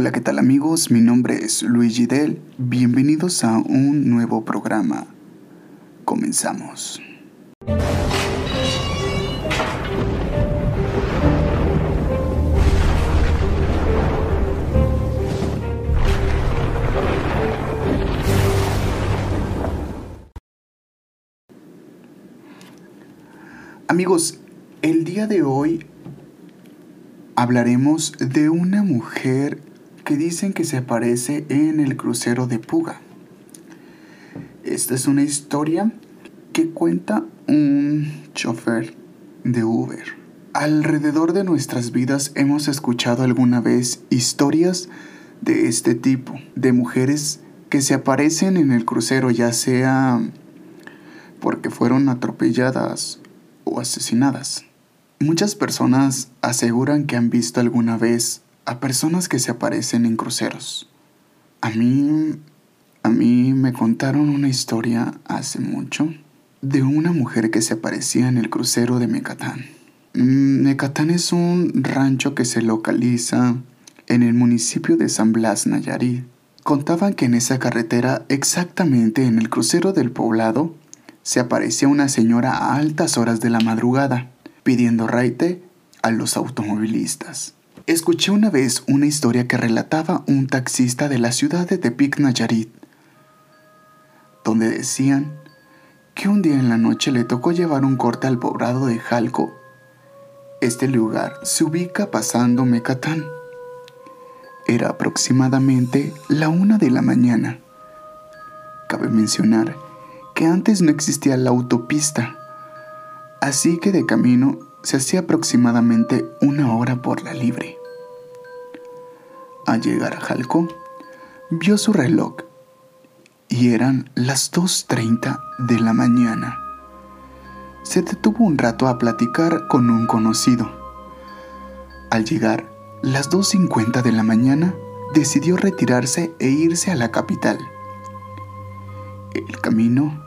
Hola, ¿qué tal amigos? Mi nombre es Luigi Del. Bienvenidos a un nuevo programa. Comenzamos. Amigos, el día de hoy hablaremos de una mujer que dicen que se aparece en el crucero de Puga. Esta es una historia que cuenta un chofer de Uber. Alrededor de nuestras vidas hemos escuchado alguna vez historias de este tipo, de mujeres que se aparecen en el crucero ya sea porque fueron atropelladas o asesinadas. Muchas personas aseguran que han visto alguna vez a personas que se aparecen en cruceros. A mí, a mí me contaron una historia hace mucho de una mujer que se aparecía en el crucero de Mecatán. Mm, Mecatán es un rancho que se localiza en el municipio de San Blas, Nayarit. Contaban que en esa carretera, exactamente en el crucero del poblado, se aparecía una señora a altas horas de la madrugada, pidiendo raite a los automovilistas. Escuché una vez una historia que relataba un taxista de la ciudad de Tepic, Nayarit, donde decían que un día en la noche le tocó llevar un corte al poblado de Jalco. Este lugar se ubica pasando Mecatán. Era aproximadamente la una de la mañana. Cabe mencionar que antes no existía la autopista, así que de camino se hacía aproximadamente una hora por la libre. Al llegar a Jalco, vio su reloj y eran las 2.30 de la mañana. Se detuvo un rato a platicar con un conocido. Al llegar las 2.50 de la mañana, decidió retirarse e irse a la capital. El camino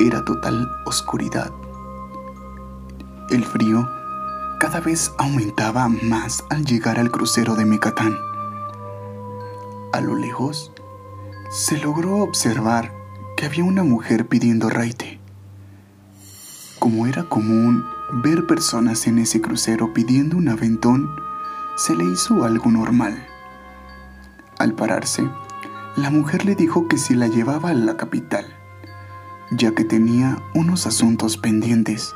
era total oscuridad. El frío cada vez aumentaba más al llegar al crucero de Mecatán. A lo lejos, se logró observar que había una mujer pidiendo raite. Como era común ver personas en ese crucero pidiendo un aventón, se le hizo algo normal. Al pararse, la mujer le dijo que si la llevaba a la capital, ya que tenía unos asuntos pendientes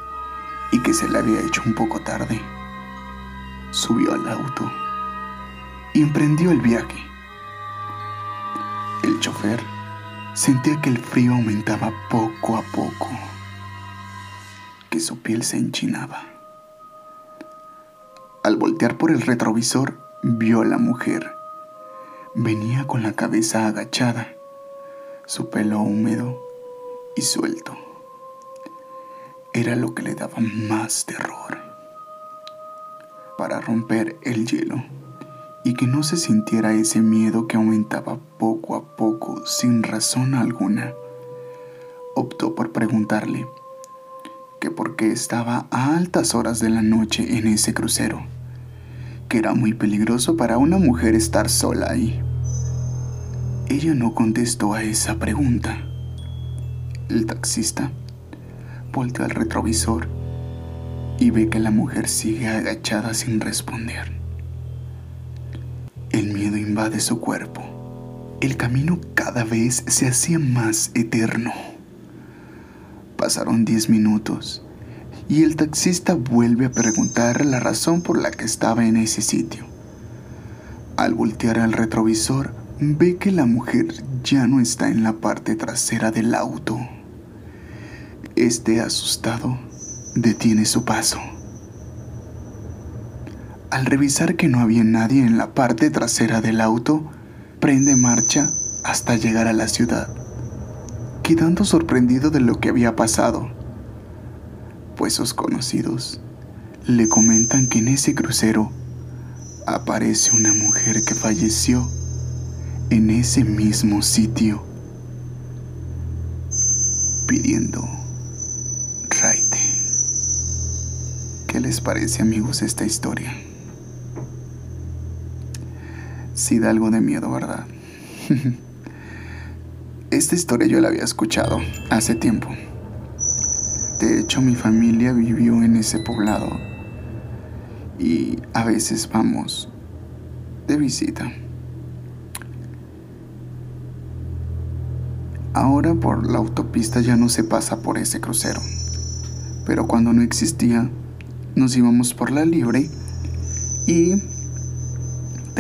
y que se le había hecho un poco tarde. Subió al auto y emprendió el viaje. Chofer sentía que el frío aumentaba poco a poco, que su piel se enchinaba. Al voltear por el retrovisor, vio a la mujer. Venía con la cabeza agachada, su pelo húmedo y suelto. Era lo que le daba más terror. Para romper el hielo, y que no se sintiera ese miedo que aumentaba poco a poco sin razón alguna. Optó por preguntarle que por qué estaba a altas horas de la noche en ese crucero, que era muy peligroso para una mujer estar sola ahí. Ella no contestó a esa pregunta. El taxista volteó al retrovisor y ve que la mujer sigue agachada sin responder. El miedo invade su cuerpo. El camino cada vez se hacía más eterno. Pasaron diez minutos y el taxista vuelve a preguntar la razón por la que estaba en ese sitio. Al voltear al retrovisor, ve que la mujer ya no está en la parte trasera del auto. Este asustado detiene su paso. Al revisar que no había nadie en la parte trasera del auto, prende marcha hasta llegar a la ciudad, quedando sorprendido de lo que había pasado, pues sus conocidos le comentan que en ese crucero aparece una mujer que falleció en ese mismo sitio pidiendo raite. ¿Qué les parece amigos esta historia? Sí da algo de miedo, ¿verdad? Esta historia yo la había escuchado hace tiempo. De hecho, mi familia vivió en ese poblado y a veces vamos de visita. Ahora por la autopista ya no se pasa por ese crucero, pero cuando no existía, nos íbamos por la libre y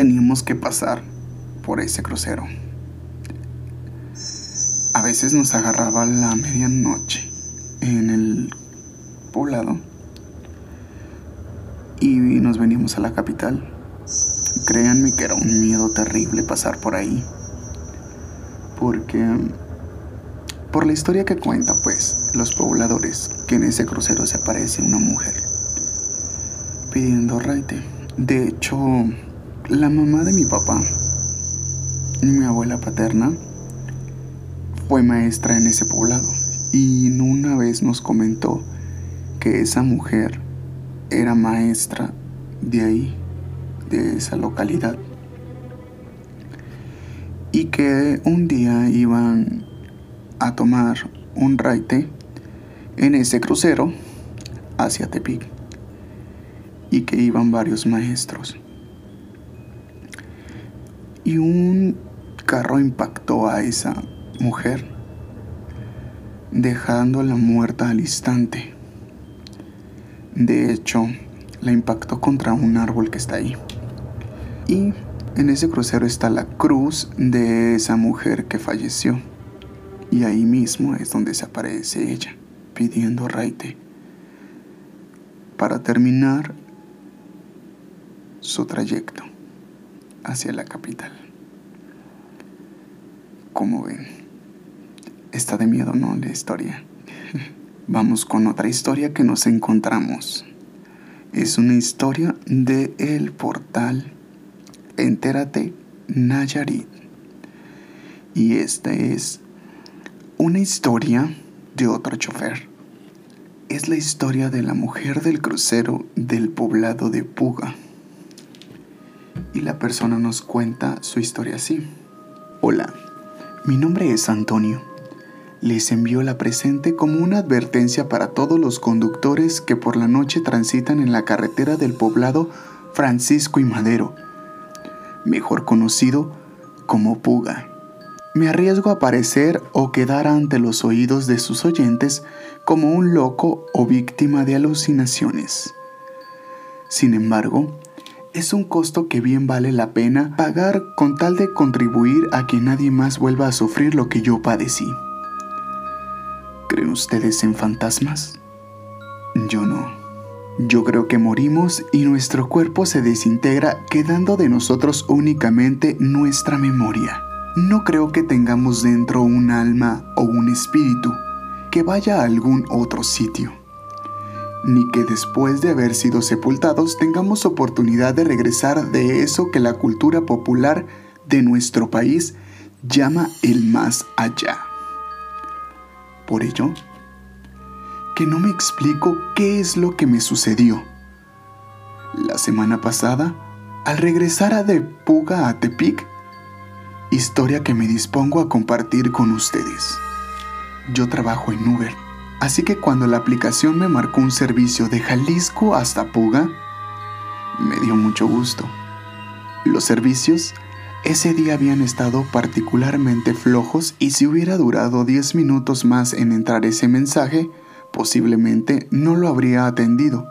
teníamos que pasar por ese crucero. A veces nos agarraba la medianoche en el poblado y nos veníamos a la capital. Créanme que era un miedo terrible pasar por ahí. Porque por la historia que cuenta, pues, los pobladores, que en ese crucero se aparece una mujer pidiendo raite. De hecho, la mamá de mi papá, mi abuela paterna, fue maestra en ese poblado y una vez nos comentó que esa mujer era maestra de ahí, de esa localidad. Y que un día iban a tomar un raite en ese crucero hacia Tepic y que iban varios maestros. Y un carro impactó a esa mujer, dejándola muerta al instante. De hecho, la impactó contra un árbol que está ahí. Y en ese crucero está la cruz de esa mujer que falleció. Y ahí mismo es donde se aparece ella, pidiendo raite. Para terminar su trayecto hacia la capital. Como ven, está de miedo, ¿no? La historia. Vamos con otra historia que nos encontramos. Es una historia de el portal Entérate Nayarit. Y esta es una historia de otro chofer. Es la historia de la mujer del crucero del poblado de Puga y la persona nos cuenta su historia así. Hola, mi nombre es Antonio. Les envío la presente como una advertencia para todos los conductores que por la noche transitan en la carretera del poblado Francisco y Madero, mejor conocido como Puga. Me arriesgo a parecer o quedar ante los oídos de sus oyentes como un loco o víctima de alucinaciones. Sin embargo, es un costo que bien vale la pena pagar con tal de contribuir a que nadie más vuelva a sufrir lo que yo padecí. ¿Creen ustedes en fantasmas? Yo no. Yo creo que morimos y nuestro cuerpo se desintegra quedando de nosotros únicamente nuestra memoria. No creo que tengamos dentro un alma o un espíritu que vaya a algún otro sitio ni que después de haber sido sepultados tengamos oportunidad de regresar de eso que la cultura popular de nuestro país llama el más allá. Por ello, que no me explico qué es lo que me sucedió. La semana pasada, al regresar a de Puga a Tepic, historia que me dispongo a compartir con ustedes. Yo trabajo en Uber Así que cuando la aplicación me marcó un servicio de Jalisco hasta Puga, me dio mucho gusto. Los servicios ese día habían estado particularmente flojos y si hubiera durado 10 minutos más en entrar ese mensaje, posiblemente no lo habría atendido,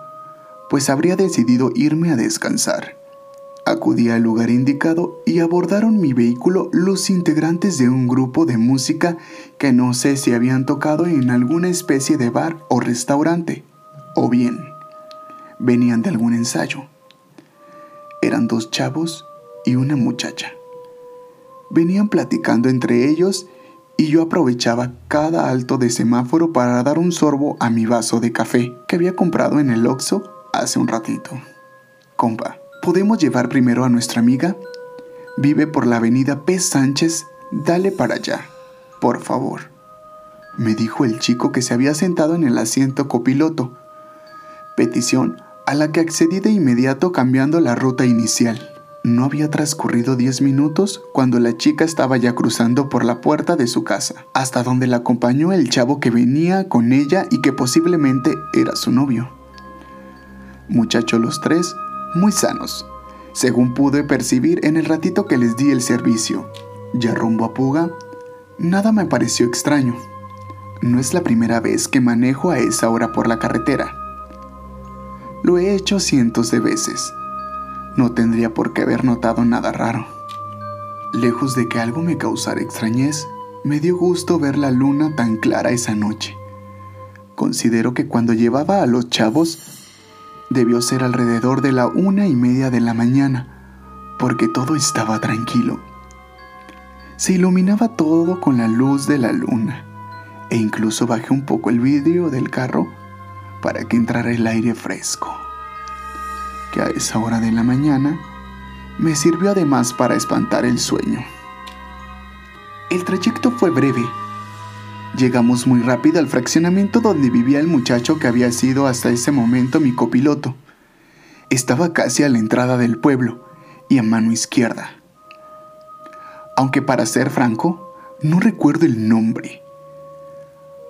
pues habría decidido irme a descansar. Acudí al lugar indicado y abordaron mi vehículo los integrantes de un grupo de música que no sé si habían tocado en alguna especie de bar o restaurante, o bien venían de algún ensayo. Eran dos chavos y una muchacha. Venían platicando entre ellos y yo aprovechaba cada alto de semáforo para dar un sorbo a mi vaso de café que había comprado en el Oxxo hace un ratito. Compa, ¿Podemos llevar primero a nuestra amiga? Vive por la avenida P. Sánchez, dale para allá, por favor, me dijo el chico que se había sentado en el asiento copiloto. Petición a la que accedí de inmediato cambiando la ruta inicial. No había transcurrido diez minutos cuando la chica estaba ya cruzando por la puerta de su casa, hasta donde la acompañó el chavo que venía con ella y que posiblemente era su novio. Muchachos los tres, muy sanos, según pude percibir en el ratito que les di el servicio. Ya rumbo a Puga, nada me pareció extraño. No es la primera vez que manejo a esa hora por la carretera. Lo he hecho cientos de veces no tendría por qué haber notado nada raro. Lejos de que algo me causara extrañez, me dio gusto ver la luna tan clara esa noche. Considero que cuando llevaba a los chavos debió ser alrededor de la una y media de la mañana, porque todo estaba tranquilo. Se iluminaba todo con la luz de la luna, e incluso bajé un poco el vidrio del carro para que entrara el aire fresco que a esa hora de la mañana me sirvió además para espantar el sueño. El trayecto fue breve. Llegamos muy rápido al fraccionamiento donde vivía el muchacho que había sido hasta ese momento mi copiloto. Estaba casi a la entrada del pueblo y a mano izquierda. Aunque para ser franco, no recuerdo el nombre.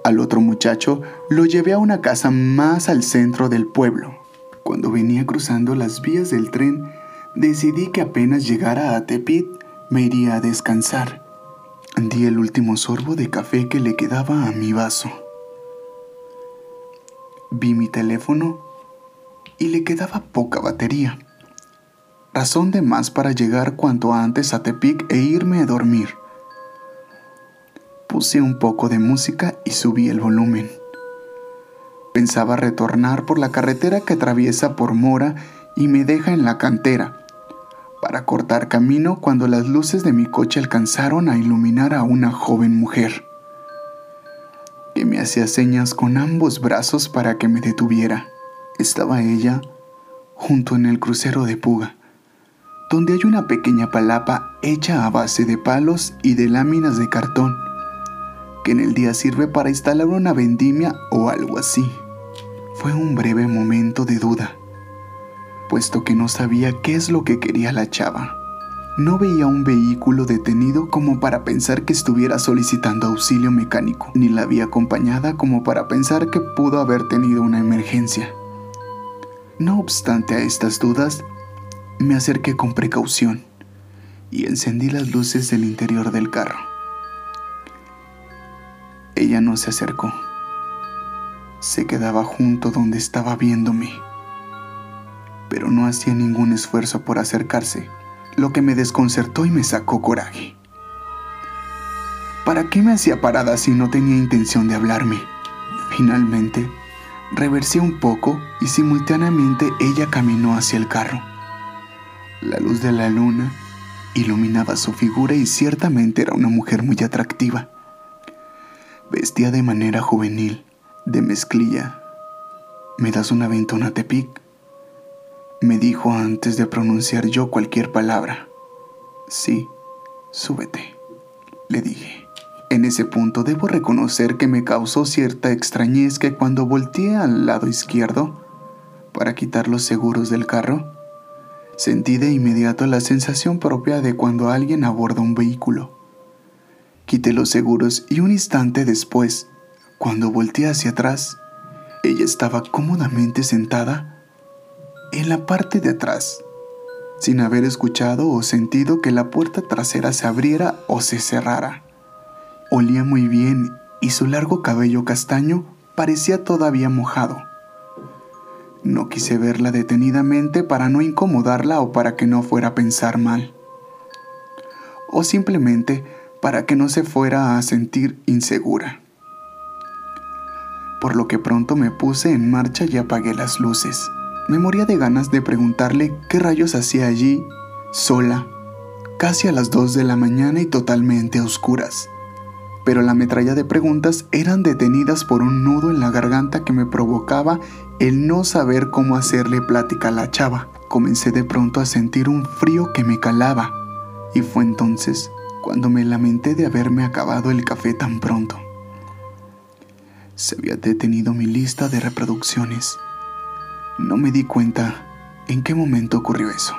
Al otro muchacho lo llevé a una casa más al centro del pueblo. Cuando venía cruzando las vías del tren, decidí que apenas llegara a Tepit me iría a descansar. Di el último sorbo de café que le quedaba a mi vaso. Vi mi teléfono y le quedaba poca batería. Razón de más para llegar cuanto antes a Tepic e irme a dormir. Puse un poco de música y subí el volumen. Pensaba retornar por la carretera que atraviesa por Mora y me deja en la cantera, para cortar camino cuando las luces de mi coche alcanzaron a iluminar a una joven mujer, que me hacía señas con ambos brazos para que me detuviera. Estaba ella junto en el crucero de Puga, donde hay una pequeña palapa hecha a base de palos y de láminas de cartón que en el día sirve para instalar una vendimia o algo así. Fue un breve momento de duda, puesto que no sabía qué es lo que quería la chava. No veía un vehículo detenido como para pensar que estuviera solicitando auxilio mecánico, ni la vi acompañada como para pensar que pudo haber tenido una emergencia. No obstante a estas dudas, me acerqué con precaución y encendí las luces del interior del carro. Ella no se acercó. Se quedaba junto donde estaba viéndome, pero no hacía ningún esfuerzo por acercarse, lo que me desconcertó y me sacó coraje. ¿Para qué me hacía parada si no tenía intención de hablarme? Finalmente, reversé un poco y simultáneamente ella caminó hacia el carro. La luz de la luna iluminaba su figura y ciertamente era una mujer muy atractiva. Vestía de manera juvenil, de mezclilla. ¿Me das una ventona Tepic? Me dijo antes de pronunciar yo cualquier palabra. Sí, súbete, le dije. En ese punto debo reconocer que me causó cierta extrañez que cuando volteé al lado izquierdo para quitar los seguros del carro, sentí de inmediato la sensación propia de cuando alguien aborda un vehículo Quité los seguros y un instante después, cuando volteé hacia atrás, ella estaba cómodamente sentada en la parte de atrás, sin haber escuchado o sentido que la puerta trasera se abriera o se cerrara. Olía muy bien y su largo cabello castaño parecía todavía mojado. No quise verla detenidamente para no incomodarla o para que no fuera a pensar mal. O simplemente para que no se fuera a sentir insegura. Por lo que pronto me puse en marcha y apagué las luces. Me moría de ganas de preguntarle qué rayos hacía allí, sola, casi a las 2 de la mañana y totalmente a oscuras. Pero la metralla de preguntas eran detenidas por un nudo en la garganta que me provocaba el no saber cómo hacerle plática a la chava. Comencé de pronto a sentir un frío que me calaba, y fue entonces cuando me lamenté de haberme acabado el café tan pronto. Se había detenido mi lista de reproducciones. No me di cuenta en qué momento ocurrió eso,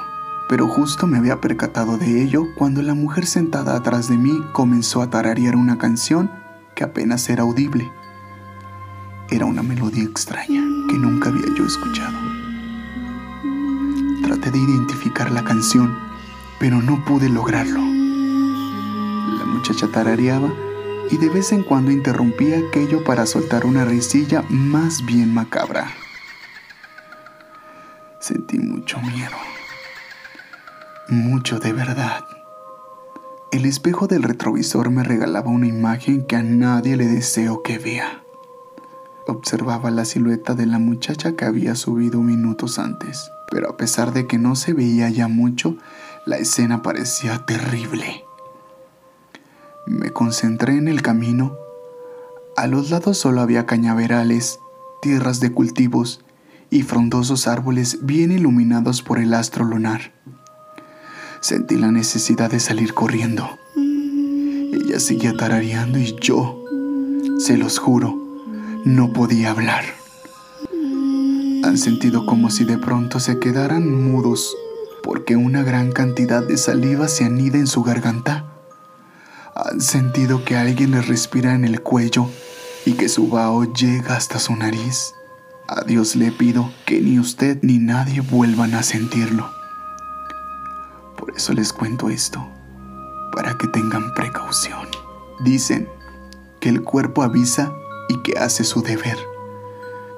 pero justo me había percatado de ello cuando la mujer sentada atrás de mí comenzó a tararear una canción que apenas era audible. Era una melodía extraña que nunca había yo escuchado. Traté de identificar la canción, pero no pude lograrlo. La muchacha tarareaba y de vez en cuando interrumpía aquello para soltar una risilla más bien macabra. Sentí mucho miedo. Mucho de verdad. El espejo del retrovisor me regalaba una imagen que a nadie le deseo que vea. Observaba la silueta de la muchacha que había subido minutos antes, pero a pesar de que no se veía ya mucho, la escena parecía terrible. Me concentré en el camino. A los lados solo había cañaverales, tierras de cultivos y frondosos árboles bien iluminados por el astro lunar. Sentí la necesidad de salir corriendo. Ella seguía tarareando y yo, se los juro, no podía hablar. Han sentido como si de pronto se quedaran mudos porque una gran cantidad de saliva se anida en su garganta. Han sentido que alguien les respira en el cuello y que su vaho llega hasta su nariz. A Dios le pido que ni usted ni nadie vuelvan a sentirlo. Por eso les cuento esto, para que tengan precaución. Dicen que el cuerpo avisa y que hace su deber.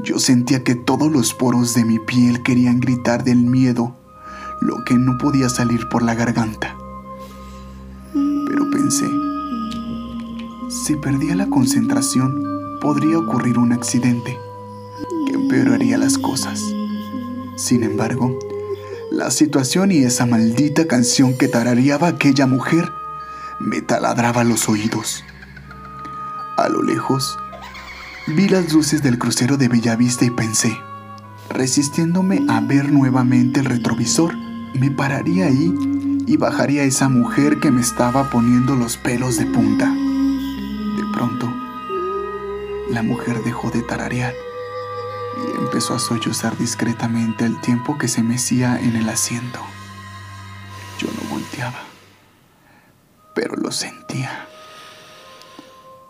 Yo sentía que todos los poros de mi piel querían gritar del miedo, lo que no podía salir por la garganta. Pero pensé, si perdía la concentración, podría ocurrir un accidente empeoraría las cosas. Sin embargo, la situación y esa maldita canción que tarareaba aquella mujer me taladraba los oídos. A lo lejos, vi las luces del crucero de Bellavista y pensé, resistiéndome a ver nuevamente el retrovisor, me pararía ahí y bajaría a esa mujer que me estaba poniendo los pelos de punta. De pronto, la mujer dejó de tararear y empezó a sollozar discretamente al tiempo que se mecía en el asiento. Yo no volteaba, pero lo sentía.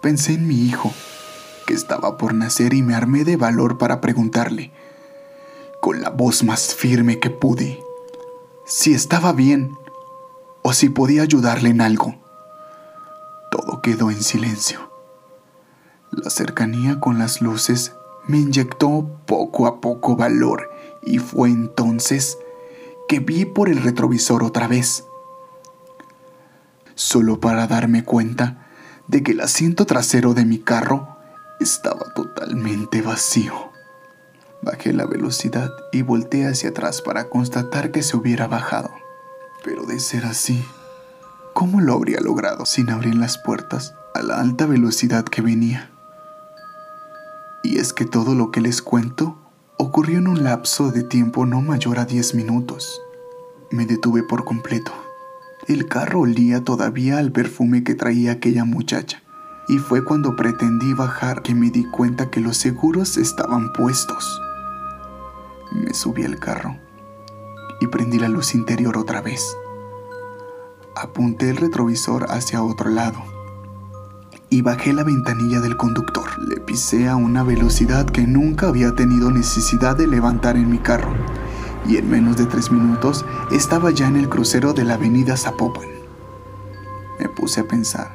Pensé en mi hijo, que estaba por nacer y me armé de valor para preguntarle, con la voz más firme que pude, si estaba bien o si podía ayudarle en algo. Todo quedó en silencio. La cercanía con las luces me inyectó poco a poco valor y fue entonces que vi por el retrovisor otra vez, solo para darme cuenta de que el asiento trasero de mi carro estaba totalmente vacío. Bajé la velocidad y volteé hacia atrás para constatar que se hubiera bajado. Pero de ser así, ¿cómo lo habría logrado sin abrir las puertas a la alta velocidad que venía? Y es que todo lo que les cuento ocurrió en un lapso de tiempo no mayor a 10 minutos. Me detuve por completo. El carro olía todavía al perfume que traía aquella muchacha, y fue cuando pretendí bajar que me di cuenta que los seguros estaban puestos. Me subí al carro y prendí la luz interior otra vez. Apunté el retrovisor hacia otro lado y bajé la ventanilla del conductor. Le pisé a una velocidad que nunca había tenido necesidad de levantar en mi carro y en menos de tres minutos estaba ya en el crucero de la avenida Zapopan. Me puse a pensar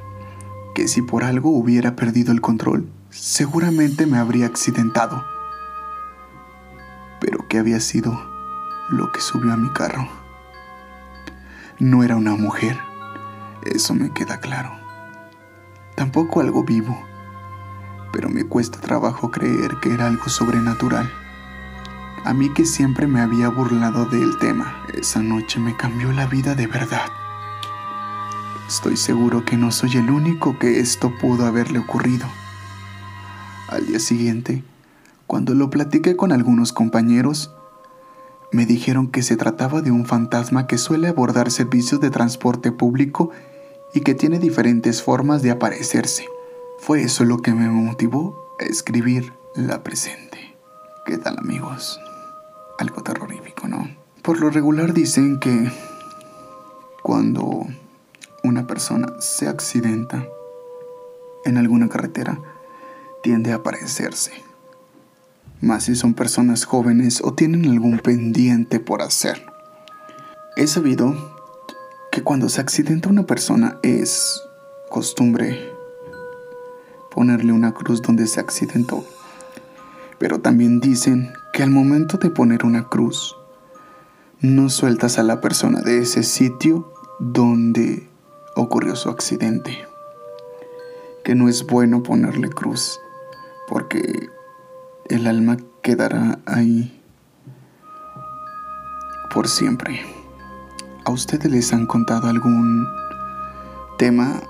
que si por algo hubiera perdido el control, seguramente me habría accidentado. Pero ¿qué había sido lo que subió a mi carro? No era una mujer, eso me queda claro tampoco algo vivo, pero me cuesta trabajo creer que era algo sobrenatural. A mí que siempre me había burlado del tema, esa noche me cambió la vida de verdad. Estoy seguro que no soy el único que esto pudo haberle ocurrido. Al día siguiente, cuando lo platiqué con algunos compañeros, me dijeron que se trataba de un fantasma que suele abordar servicios de transporte público y que tiene diferentes formas de aparecerse. Fue eso lo que me motivó a escribir la presente. ¿Qué tal amigos? Algo terrorífico, ¿no? Por lo regular dicen que cuando una persona se accidenta en alguna carretera, tiende a aparecerse. Más si son personas jóvenes o tienen algún pendiente por hacer. He sabido que cuando se accidenta una persona es costumbre ponerle una cruz donde se accidentó. Pero también dicen que al momento de poner una cruz, no sueltas a la persona de ese sitio donde ocurrió su accidente. Que no es bueno ponerle cruz, porque el alma quedará ahí por siempre. ¿A ustedes les han contado algún tema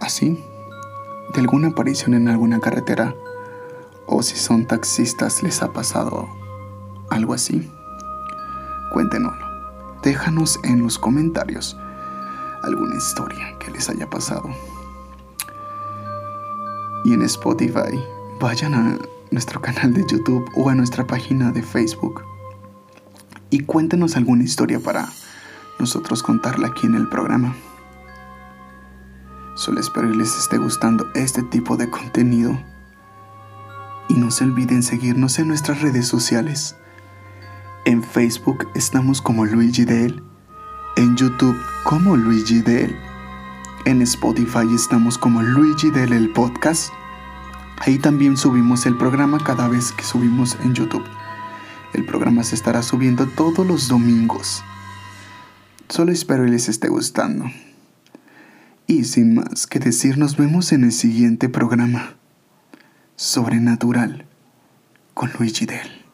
así? ¿De alguna aparición en alguna carretera? ¿O si son taxistas les ha pasado algo así? Cuéntenoslo. Déjanos en los comentarios alguna historia que les haya pasado. Y en Spotify, vayan a nuestro canal de YouTube o a nuestra página de Facebook y cuéntenos alguna historia para nosotros contarla aquí en el programa. Solo espero que les esté gustando este tipo de contenido. Y no se olviden seguirnos en nuestras redes sociales. En Facebook estamos como Luigi Del. En YouTube como Luigi Del. En Spotify estamos como Luigi Del el podcast. Ahí también subimos el programa cada vez que subimos en YouTube. El programa se estará subiendo todos los domingos. Solo espero que les esté gustando. Y sin más que decir, nos vemos en el siguiente programa. Sobrenatural con Luigi Del.